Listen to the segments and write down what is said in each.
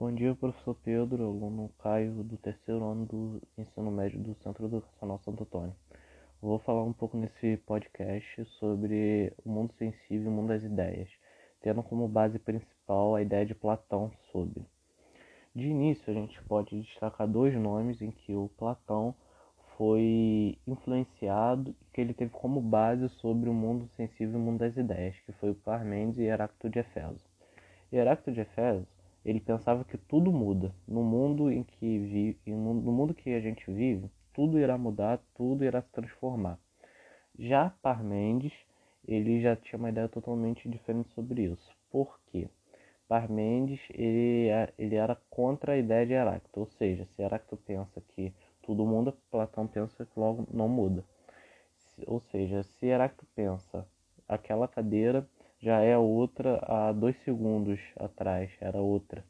Bom dia, professor Pedro, aluno Caio do terceiro ano do ensino médio do Centro Educacional Santo Antônio. Vou falar um pouco nesse podcast sobre o mundo sensível e o mundo das ideias, tendo como base principal a ideia de Platão sobre. De início, a gente pode destacar dois nomes em que o Platão foi influenciado e que ele teve como base sobre o mundo sensível e o mundo das ideias, que foi o Parmênides e Heráclito de Efeso. Heráclito de Efeso ele pensava que tudo muda. No mundo em que vive, no mundo que a gente vive, tudo irá mudar, tudo irá se transformar. Já Parmênides, ele já tinha uma ideia totalmente diferente sobre isso. Por quê? Parmênides, ele, é, ele era contra a ideia de Heráclito, ou seja, se Heráclito pensa que tudo muda, Platão pensa que logo não muda. Ou seja, se Heráclito pensa aquela cadeira já é outra há dois segundos atrás, era outra.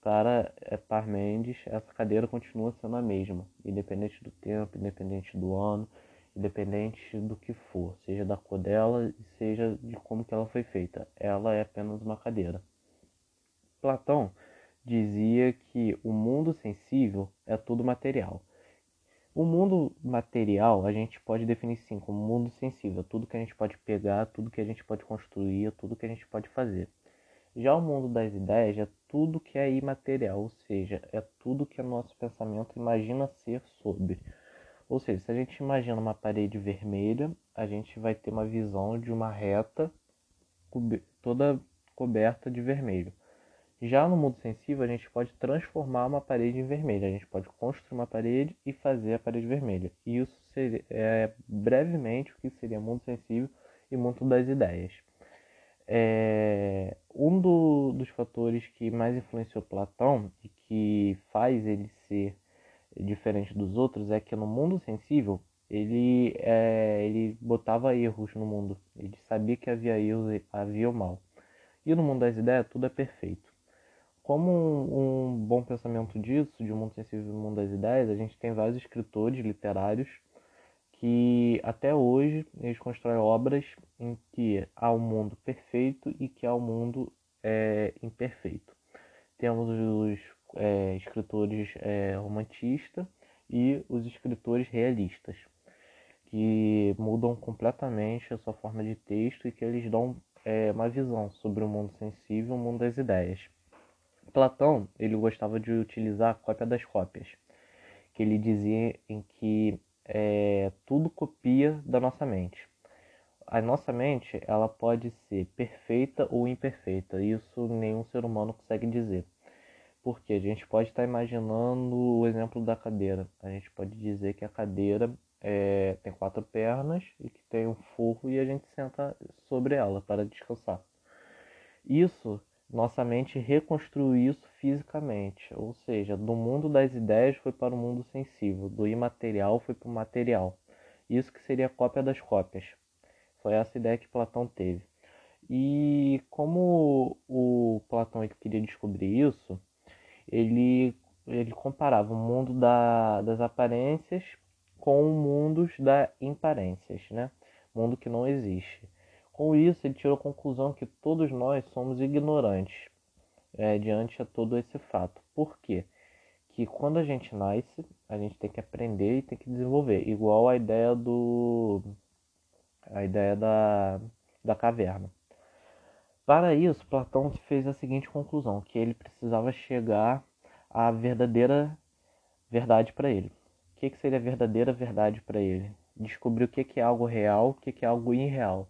Para é, Parmênides, essa cadeira continua sendo a mesma, independente do tempo, independente do ano, independente do que for, seja da cor dela, seja de como que ela foi feita. Ela é apenas uma cadeira. Platão dizia que o mundo sensível é tudo material. O mundo material a gente pode definir sim como mundo sensível, tudo que a gente pode pegar, tudo que a gente pode construir, tudo que a gente pode fazer. Já o mundo das ideias é tudo que é imaterial, ou seja, é tudo que o nosso pensamento imagina ser sobre. Ou seja, se a gente imagina uma parede vermelha, a gente vai ter uma visão de uma reta toda coberta de vermelho. Já no mundo sensível, a gente pode transformar uma parede em vermelha. A gente pode construir uma parede e fazer a parede vermelha. E isso seria, é brevemente o que seria mundo sensível e mundo das ideias. É, um do, dos fatores que mais influenciou Platão e que faz ele ser diferente dos outros é que no mundo sensível ele, é, ele botava erros no mundo. Ele sabia que havia erros, havia o mal. E no mundo das ideias tudo é perfeito. Como um, um bom pensamento disso, de um mundo sensível e mundo das ideias, a gente tem vários escritores literários que até hoje eles constroem obras em que há um mundo perfeito e que há um mundo é, imperfeito. Temos os é, escritores é, romantistas e os escritores realistas, que mudam completamente a sua forma de texto e que eles dão é, uma visão sobre o mundo sensível e o mundo das ideias. Platão ele gostava de utilizar a cópia das cópias, que ele dizia em que é, tudo copia da nossa mente. A nossa mente ela pode ser perfeita ou imperfeita, isso nenhum ser humano consegue dizer. Porque a gente pode estar imaginando o exemplo da cadeira. A gente pode dizer que a cadeira é, tem quatro pernas e que tem um forro e a gente senta sobre ela para descansar. Isso nossa mente reconstruiu isso fisicamente, ou seja, do mundo das ideias foi para o mundo sensível, do imaterial foi para o material. Isso que seria cópia das cópias. Foi essa ideia que Platão teve. E como o Platão queria descobrir isso, ele, ele comparava o mundo da, das aparências com o mundo das imparências, né? Mundo que não existe. Com isso, ele tirou a conclusão que todos nós somos ignorantes é, diante a todo esse fato. Por quê? Que quando a gente nasce, a gente tem que aprender e tem que desenvolver, igual a ideia do a ideia da, da caverna. Para isso, Platão fez a seguinte conclusão, que ele precisava chegar à verdadeira verdade para ele. O que, que seria a verdadeira verdade para ele? Descobrir o que, que é algo real, o que, que é algo irreal.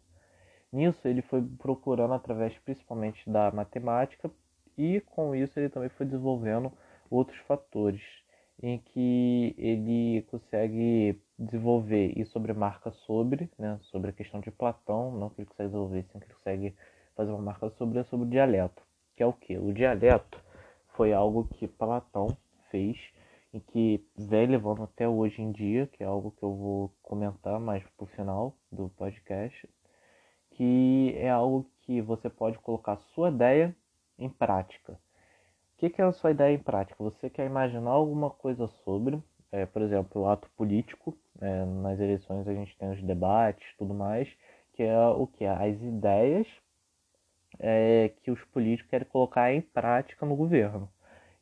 Nisso ele foi procurando através principalmente da matemática e com isso ele também foi desenvolvendo outros fatores em que ele consegue desenvolver e sobre marca sobre, né, sobre a questão de Platão, não que ele consegue desenvolver, sim que ele consegue fazer uma marca sobre é sobre o dialeto, que é o que? O dialeto foi algo que Platão fez e que vem levando até hoje em dia, que é algo que eu vou comentar mais pro final do podcast, que é algo que você pode colocar sua ideia em prática. O que, é a sua ideia em prática? Você quer imaginar alguma coisa sobre, é, por exemplo, o ato político, é, nas eleições a gente tem os debates tudo mais, que é o que? As ideias é, que os políticos querem colocar em prática no governo.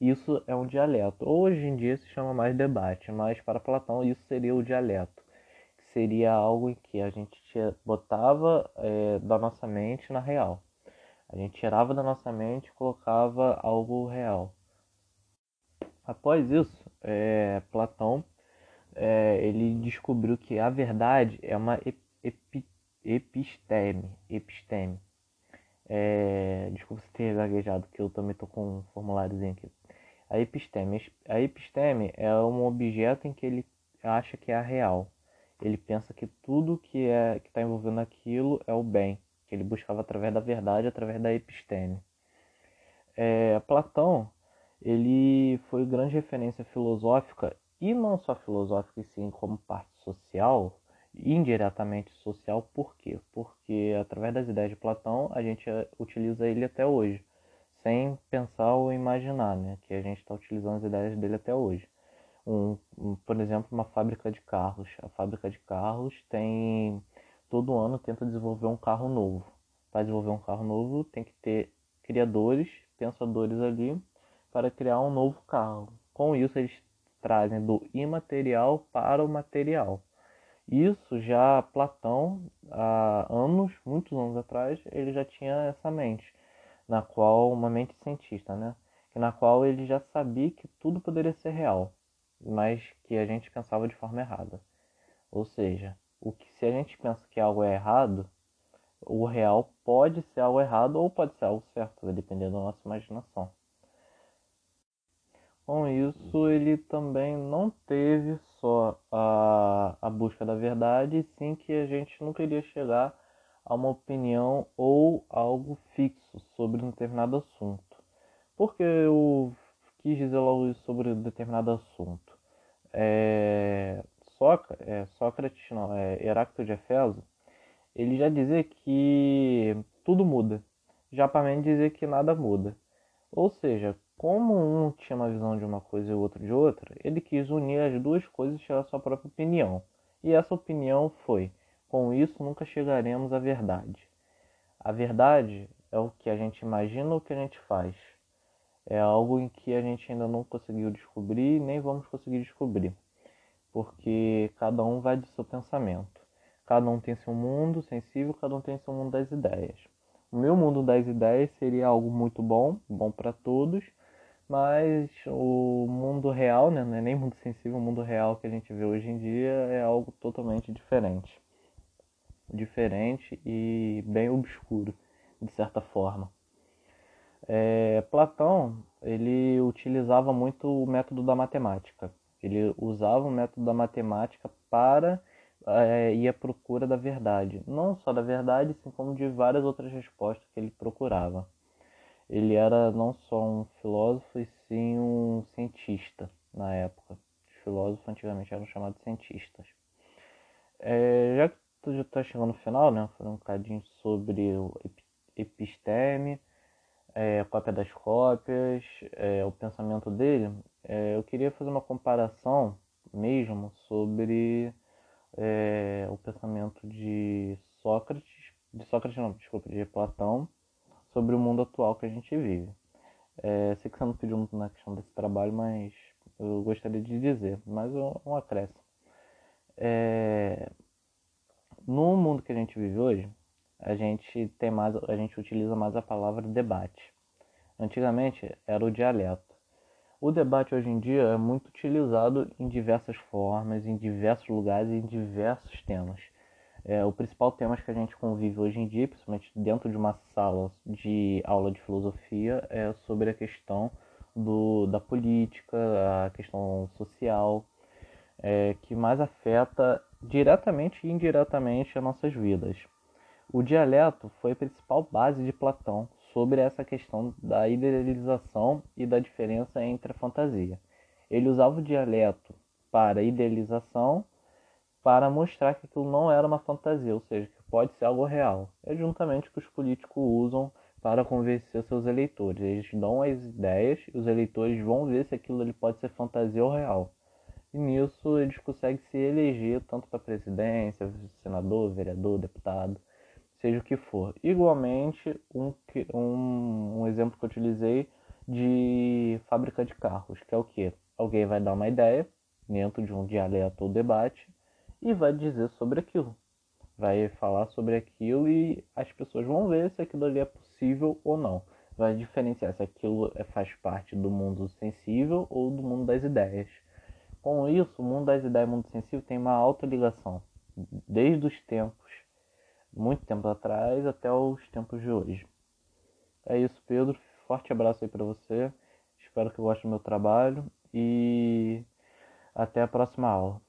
Isso é um dialeto. Hoje em dia se chama mais debate, mas para Platão isso seria o dialeto, que seria algo em que a gente botava é, da nossa mente na real. A gente tirava da nossa mente e colocava algo real. Após isso, é, Platão é, ele descobriu que a verdade é uma epi, episteme. episteme. É, desculpa se ter gaguejado, que eu também estou com um formuláriozinho aqui. A episteme. A episteme é um objeto em que ele acha que é real. Ele pensa que tudo que é que está envolvendo aquilo é o bem, que ele buscava através da verdade, através da episteme. É, Platão ele foi grande referência filosófica e não só filosófica, e sim como parte social, indiretamente social, por quê? Porque através das ideias de Platão a gente eh, utiliza ele até hoje, sem pensar ou imaginar, né? Que a gente está utilizando as ideias dele até hoje. Um, um, por exemplo, uma fábrica de carros. A fábrica de carros tem todo ano tenta desenvolver um carro novo. Para desenvolver um carro novo tem que ter criadores, pensadores ali para criar um novo carro. Com isso, eles trazem do imaterial para o material. Isso já Platão, há anos, muitos anos atrás, ele já tinha essa mente, na qual uma mente cientista, né? Na qual ele já sabia que tudo poderia ser real, mas que a gente pensava de forma errada. Ou seja, o que se a gente pensa que algo é errado, o real pode ser algo errado ou pode ser algo certo, vai depender da nossa imaginação. Com isso, ele também não teve só a, a busca da verdade, sim que a gente não queria chegar a uma opinião ou algo fixo sobre um determinado assunto. Porque eu quis dizer isso sobre determinado assunto. É, Sócrates, é, Sócrates, não, é Heráclito de Efeso, ele já dizia que tudo muda. Já mim dizer que nada muda. Ou seja, como um tinha uma visão de uma coisa e o outro de outra, ele quis unir as duas coisas e à sua própria opinião. E essa opinião foi: com isso nunca chegaremos à verdade. A verdade é o que a gente imagina ou o que a gente faz. É algo em que a gente ainda não conseguiu descobrir nem vamos conseguir descobrir, porque cada um vai de seu pensamento. Cada um tem seu mundo sensível, cada um tem seu mundo das ideias. O meu mundo das ideias seria algo muito bom, bom para todos, mas o mundo real, né, não é nem mundo sensível, o mundo real que a gente vê hoje em dia é algo totalmente diferente. Diferente e bem obscuro, de certa forma. É, Platão, ele utilizava muito o método da matemática. Ele usava o método da matemática para é, ir à procura da verdade. Não só da verdade, assim como de várias outras respostas que ele procurava ele era não só um filósofo, e sim um cientista na época. Os filósofos antigamente eram chamados cientistas. É, já que tu já está chegando no final, né? Falei um bocadinho sobre o episteme, é, cópia das cópias, é, o pensamento dele. É, eu queria fazer uma comparação mesmo sobre é, o pensamento de Sócrates, de Sócrates não, desculpa, de Platão sobre o mundo atual que a gente vive. É, sei que você não pediu muito na questão desse trabalho, mas eu gostaria de dizer, mais um, um acréscimo. É, no mundo que a gente vive hoje, a gente tem mais, a gente utiliza mais a palavra debate. Antigamente era o dialeto. O debate hoje em dia é muito utilizado em diversas formas, em diversos lugares em diversos temas. É, o principal tema que a gente convive hoje em dia, principalmente dentro de uma sala de aula de filosofia, é sobre a questão do, da política, a questão social, é, que mais afeta diretamente e indiretamente as nossas vidas. O dialeto foi a principal base de Platão sobre essa questão da idealização e da diferença entre a fantasia. Ele usava o dialeto para idealização para mostrar que aquilo não era uma fantasia, ou seja, que pode ser algo real. É juntamente o que os políticos usam para convencer seus eleitores. Eles dão as ideias e os eleitores vão ver se aquilo ali pode ser fantasia ou real. E nisso eles conseguem se eleger tanto para presidência, senador, vereador, deputado, seja o que for. Igualmente, um, um, um exemplo que eu utilizei de fábrica de carros, que é o que? Alguém vai dar uma ideia dentro de um dialeto ou debate e vai dizer sobre aquilo. Vai falar sobre aquilo e as pessoas vão ver se aquilo ali é possível ou não. Vai diferenciar se aquilo é, faz parte do mundo sensível ou do mundo das ideias. Com isso, o mundo das ideias e o mundo sensível tem uma alta ligação, desde os tempos, muito tempo atrás, até os tempos de hoje. É isso, Pedro. Forte abraço aí para você. Espero que goste do meu trabalho e até a próxima aula.